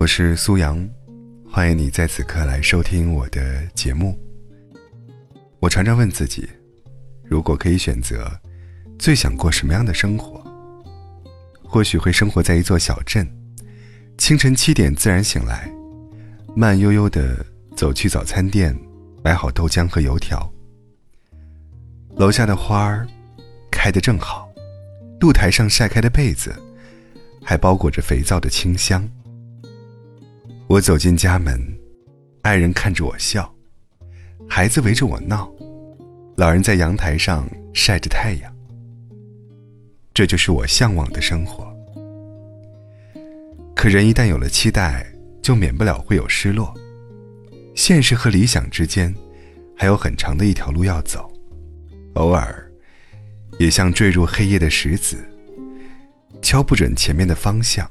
我是苏阳，欢迎你在此刻来收听我的节目。我常常问自己，如果可以选择，最想过什么样的生活？或许会生活在一座小镇，清晨七点自然醒来，慢悠悠的走去早餐店，买好豆浆和油条。楼下的花儿开得正好，露台上晒开的被子还包裹着肥皂的清香。我走进家门，爱人看着我笑，孩子围着我闹，老人在阳台上晒着太阳。这就是我向往的生活。可人一旦有了期待，就免不了会有失落。现实和理想之间，还有很长的一条路要走。偶尔，也像坠入黑夜的石子，敲不准前面的方向。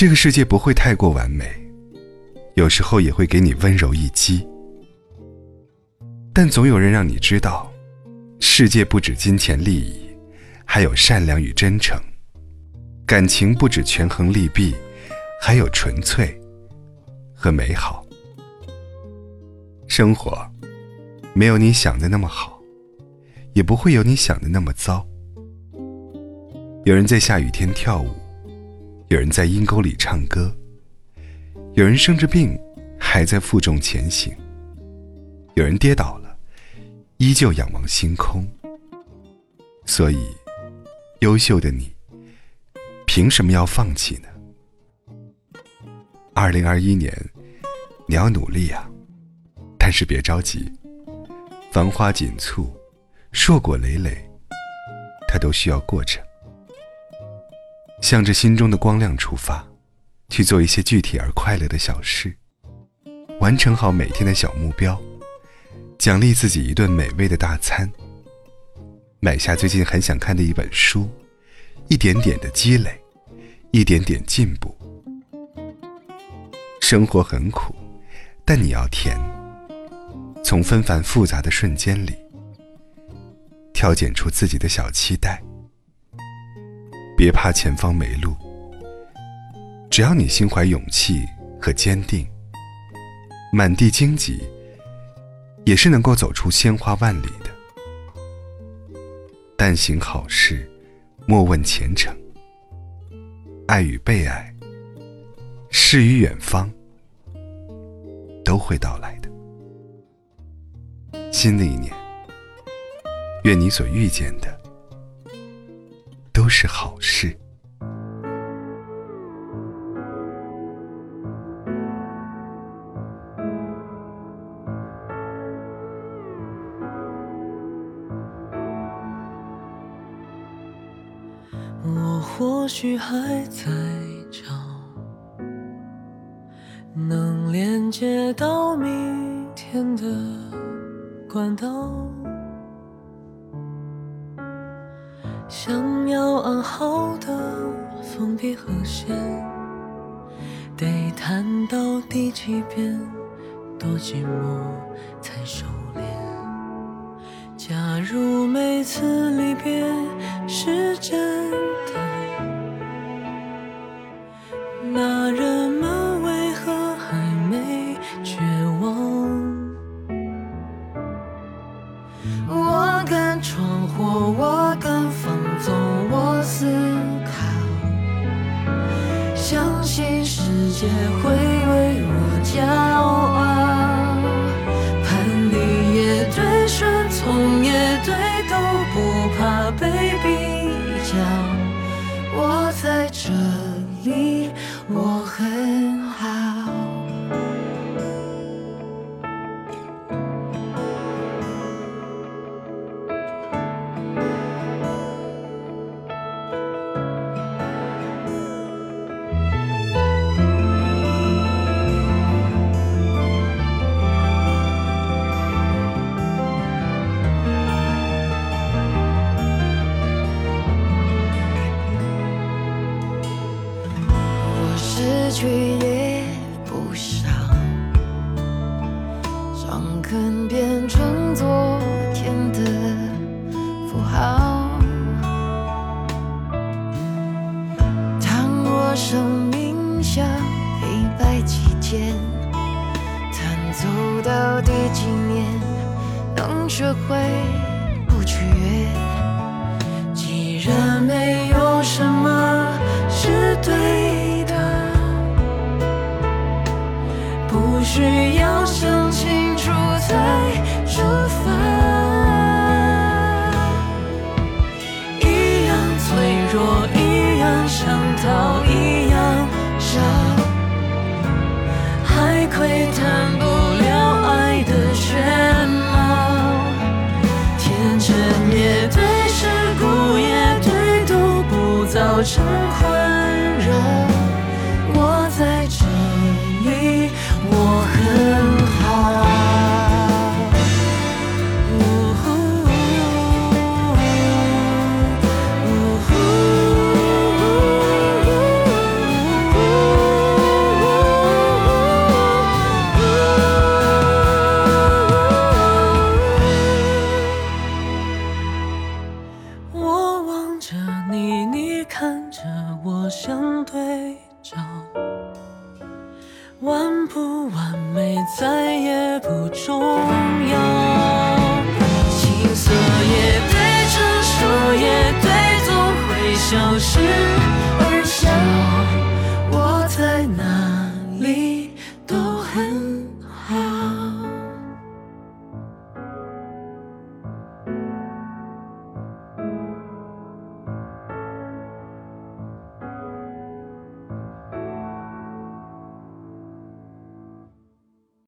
这个世界不会太过完美，有时候也会给你温柔一击。但总有人让你知道，世界不止金钱利益，还有善良与真诚；感情不止权衡利弊，还有纯粹和美好。生活。没有你想的那么好，也不会有你想的那么糟。有人在下雨天跳舞，有人在阴沟里唱歌，有人生着病还在负重前行，有人跌倒了依旧仰望星空。所以，优秀的你，凭什么要放弃呢？二零二一年，你要努力啊，但是别着急。繁花锦簇，硕果累累，它都需要过程。向着心中的光亮出发，去做一些具体而快乐的小事，完成好每天的小目标，奖励自己一顿美味的大餐，买下最近很想看的一本书，一点点的积累，一点点进步。生活很苦，但你要甜。从纷繁复杂的瞬间里，挑拣出自己的小期待。别怕前方没路，只要你心怀勇气和坚定，满地荆棘也是能够走出鲜花万里的。但行好事，莫问前程。爱与被爱，诗与远方，都会到来的。新的一年，愿你所遇见的是好事。我或许还在找能连接到明天的。管道，想要安好的封闭和弦，得弹到第几遍，多寂寞才收敛。假如每次离别是真也会为我骄傲，却也不少。伤痕变成昨天的符号。倘若生命像黑白棋键弹奏到第几年能学会不取悦想清楚再出发，一样脆弱，一样想逃，一样傻，还窥探不了爱的全貌。天真也对，世故也对，都不造成灰。